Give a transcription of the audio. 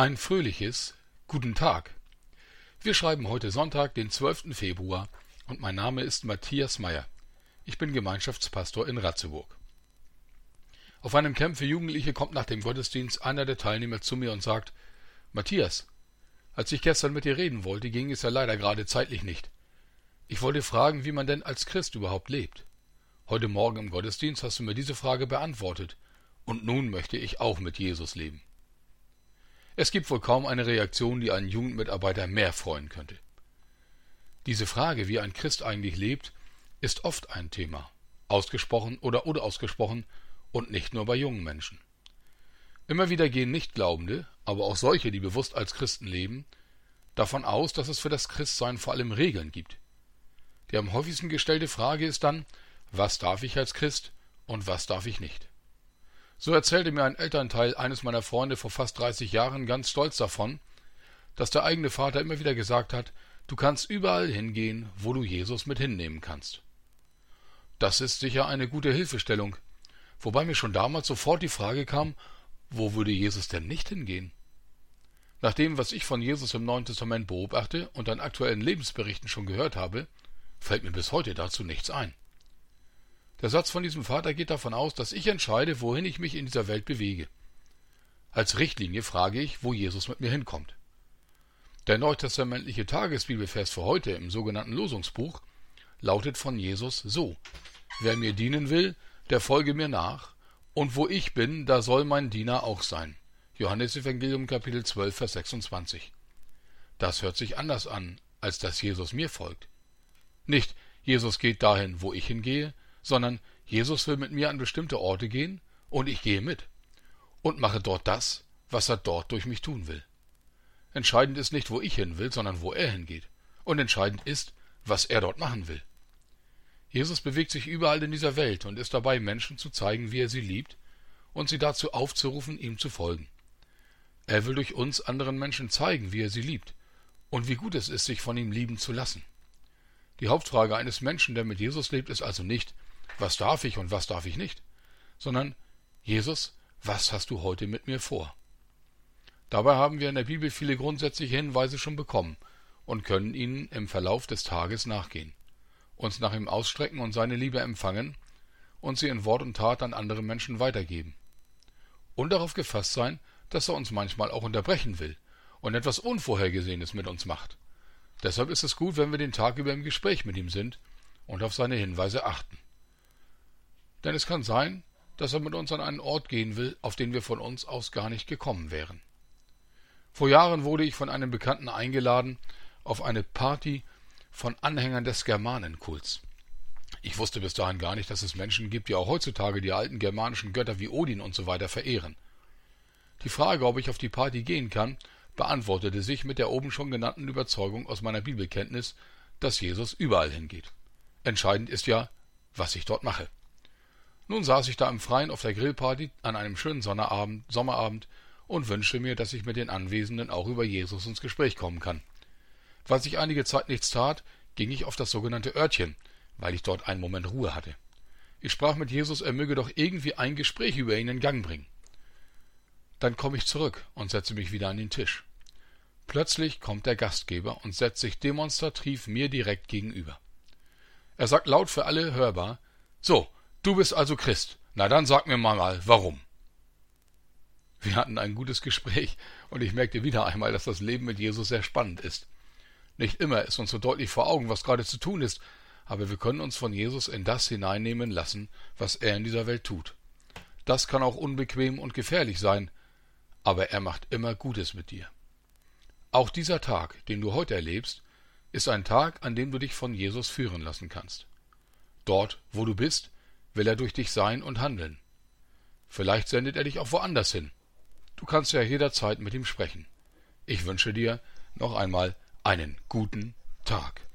Ein fröhliches Guten Tag. Wir schreiben heute Sonntag, den 12. Februar, und mein Name ist Matthias Meyer. Ich bin Gemeinschaftspastor in Ratzeburg. Auf einem Camp für Jugendliche kommt nach dem Gottesdienst einer der Teilnehmer zu mir und sagt: Matthias, als ich gestern mit dir reden wollte, ging es ja leider gerade zeitlich nicht. Ich wollte fragen, wie man denn als Christ überhaupt lebt. Heute Morgen im Gottesdienst hast du mir diese Frage beantwortet, und nun möchte ich auch mit Jesus leben. Es gibt wohl kaum eine Reaktion, die einen Jugendmitarbeiter mehr freuen könnte. Diese Frage, wie ein Christ eigentlich lebt, ist oft ein Thema, ausgesprochen oder unausgesprochen, und nicht nur bei jungen Menschen. Immer wieder gehen Nichtglaubende, aber auch solche, die bewusst als Christen leben, davon aus, dass es für das Christsein vor allem Regeln gibt. Die am häufigsten gestellte Frage ist dann, was darf ich als Christ und was darf ich nicht? So erzählte mir ein Elternteil eines meiner Freunde vor fast 30 Jahren ganz stolz davon, dass der eigene Vater immer wieder gesagt hat, du kannst überall hingehen, wo du Jesus mit hinnehmen kannst. Das ist sicher eine gute Hilfestellung, wobei mir schon damals sofort die Frage kam, wo würde Jesus denn nicht hingehen? Nach dem, was ich von Jesus im Neuen Testament beobachte und an aktuellen Lebensberichten schon gehört habe, fällt mir bis heute dazu nichts ein. Der Satz von diesem Vater geht davon aus, dass ich entscheide, wohin ich mich in dieser Welt bewege. Als Richtlinie frage ich, wo Jesus mit mir hinkommt. Der neutestamentliche Tagesbibelvers für heute im sogenannten Losungsbuch lautet von Jesus so: Wer mir dienen will, der folge mir nach, und wo ich bin, da soll mein Diener auch sein. Johannes Evangelium Kapitel 12 Vers 26. Das hört sich anders an, als dass Jesus mir folgt. Nicht Jesus geht dahin, wo ich hingehe, sondern Jesus will mit mir an bestimmte Orte gehen und ich gehe mit und mache dort das, was er dort durch mich tun will. Entscheidend ist nicht, wo ich hin will, sondern wo er hingeht. Und entscheidend ist, was er dort machen will. Jesus bewegt sich überall in dieser Welt und ist dabei, Menschen zu zeigen, wie er sie liebt und sie dazu aufzurufen, ihm zu folgen. Er will durch uns anderen Menschen zeigen, wie er sie liebt und wie gut es ist, sich von ihm lieben zu lassen. Die Hauptfrage eines Menschen, der mit Jesus lebt, ist also nicht, was darf ich und was darf ich nicht, sondern Jesus, was hast du heute mit mir vor? Dabei haben wir in der Bibel viele grundsätzliche Hinweise schon bekommen und können ihnen im Verlauf des Tages nachgehen, uns nach ihm ausstrecken und seine Liebe empfangen und sie in Wort und Tat an andere Menschen weitergeben. Und darauf gefasst sein, dass er uns manchmal auch unterbrechen will und etwas Unvorhergesehenes mit uns macht. Deshalb ist es gut, wenn wir den Tag über im Gespräch mit ihm sind und auf seine Hinweise achten. Denn es kann sein, dass er mit uns an einen Ort gehen will, auf den wir von uns aus gar nicht gekommen wären. Vor Jahren wurde ich von einem Bekannten eingeladen auf eine Party von Anhängern des Germanenkults. Ich wusste bis dahin gar nicht, dass es Menschen gibt, die auch heutzutage die alten germanischen Götter wie Odin und so verehren. Die Frage, ob ich auf die Party gehen kann, beantwortete sich mit der oben schon genannten Überzeugung aus meiner Bibelkenntnis, dass Jesus überall hingeht. Entscheidend ist ja, was ich dort mache. Nun saß ich da im Freien auf der Grillparty an einem schönen Sonnerabend, Sommerabend und wünschte mir, dass ich mit den Anwesenden auch über Jesus ins Gespräch kommen kann. Weil sich einige Zeit nichts tat, ging ich auf das sogenannte Örtchen, weil ich dort einen Moment Ruhe hatte. Ich sprach mit Jesus, er möge doch irgendwie ein Gespräch über ihn in Gang bringen. Dann komme ich zurück und setze mich wieder an den Tisch. Plötzlich kommt der Gastgeber und setzt sich demonstrativ mir direkt gegenüber. Er sagt laut für alle hörbar So, Du bist also Christ. Na dann sag mir mal, warum. Wir hatten ein gutes Gespräch und ich merkte wieder einmal, dass das Leben mit Jesus sehr spannend ist. Nicht immer ist uns so deutlich vor Augen, was gerade zu tun ist, aber wir können uns von Jesus in das hineinnehmen lassen, was er in dieser Welt tut. Das kann auch unbequem und gefährlich sein, aber er macht immer Gutes mit dir. Auch dieser Tag, den du heute erlebst, ist ein Tag, an dem du dich von Jesus führen lassen kannst. Dort, wo du bist, will er durch dich sein und handeln. Vielleicht sendet er dich auch woanders hin. Du kannst ja jederzeit mit ihm sprechen. Ich wünsche dir noch einmal einen guten Tag.